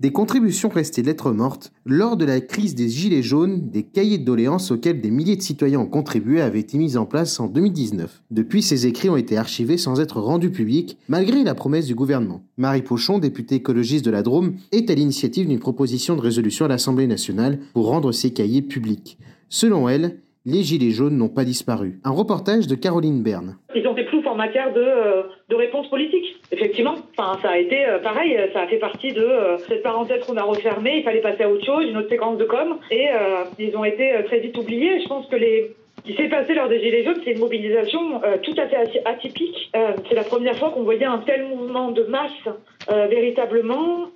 Des contributions restées lettres mortes, lors de la crise des Gilets jaunes, des cahiers de doléances auxquels des milliers de citoyens ont contribué avaient été mis en place en 2019. Depuis, ces écrits ont été archivés sans être rendus publics, malgré la promesse du gouvernement. Marie Pochon, députée écologiste de la Drôme, est à l'initiative d'une proposition de résolution à l'Assemblée nationale pour rendre ces cahiers publics. Selon elle, les Gilets jaunes n'ont pas disparu. Un reportage de Caroline Berne. Ils ont des ploufs en matière de, euh, de réponse politique. Effectivement, enfin, ça a été euh, pareil, ça a fait partie de euh, cette parenthèse qu'on a refermée, il fallait passer à autre chose, une autre séquence de com, et ils ont été très vite oubliés. Je pense que les, ce qui s'est passé lors des Gilets jaunes, c'est une mobilisation tout à fait atypique. c'est la première fois qu'on voyait un tel mouvement de masse véritablement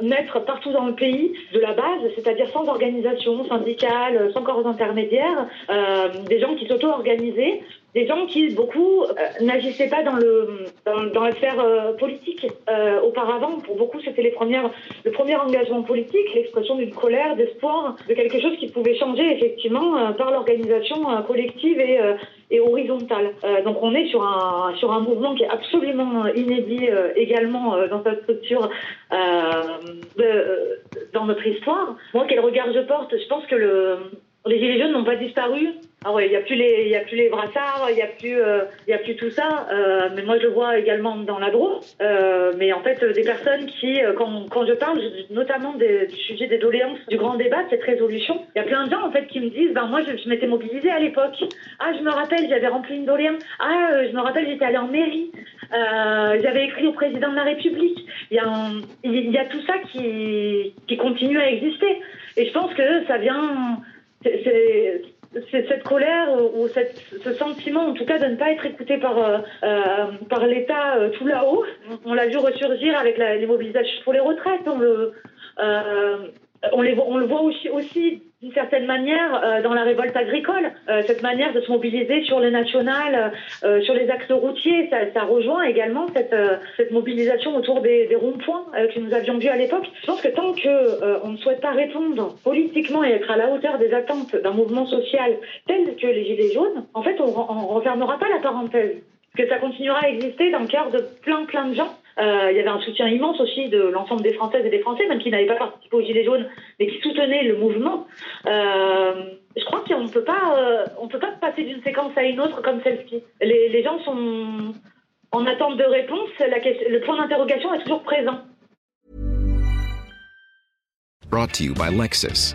naître partout dans le pays de la base, c'est-à-dire sans organisation syndicale, sans corps intermédiaires, euh, des gens qui s'auto-organisaient, des gens qui beaucoup euh, n'agissaient pas dans le dans, dans la sphère euh, politique euh, auparavant. Pour beaucoup, c'était les premières le premier engagement politique, l'expression d'une colère, d'espoir, de quelque chose qui pouvait changer effectivement par l'organisation collective et et horizontale. donc on est sur un sur un mouvement qui est absolument inédit également dans sa structure de, dans notre histoire. Moi, quel regard je porte? Je pense que le les gilets jaunes n'ont pas disparu. Ah ouais, il n'y a plus les, il a plus les brassards, il y a plus, euh, il y a plus tout ça. Euh, mais moi, je vois également dans l'agro. Euh, mais en fait, des personnes qui, euh, quand, quand je parle, notamment du sujet des doléances, du grand débat, de cette résolution, il y a plein de gens en fait qui me disent, ben moi, je, m'étais mobilisée à l'époque. Ah, je me rappelle, j'avais rempli une doléance. Ah, euh, je me rappelle, j'étais allée en mairie. Euh, j'avais écrit au président de la République. Il y a, y a tout ça qui, qui continue à exister. Et je pense que ça vient c'est cette colère ou cette, ce sentiment, en tout cas, de ne pas être écouté par, euh, euh par l'État euh, tout là-haut. On l'a vu ressurgir avec la, les mobilisations pour les retraites. On le, euh, on, les, on le voit aussi, aussi d'une certaine manière euh, dans la révolte agricole, euh, cette manière de se mobiliser sur le national, euh, sur les axes routiers, ça, ça rejoint également cette, cette mobilisation autour des, des ronds-points que nous avions vus à l'époque. Je pense que tant que on ne souhaite pas répondre politiquement et être à la hauteur des attentes d'un mouvement social tel que les Gilets jaunes, en fait, on, on refermera pas la parenthèse que ça continuera à exister dans le cœur de plein plein de gens. Euh, il y avait un soutien immense aussi de l'ensemble des Françaises et des Français, même qui n'avaient pas participé aux Gilets jaunes, mais qui soutenaient le mouvement. Euh, je crois qu'on ne peut pas, euh, on peut pas passer d'une séquence à une autre comme celle-ci. Les, les, gens sont en attente de réponse. La, le point d'interrogation est toujours présent. Brought to you by Lexus.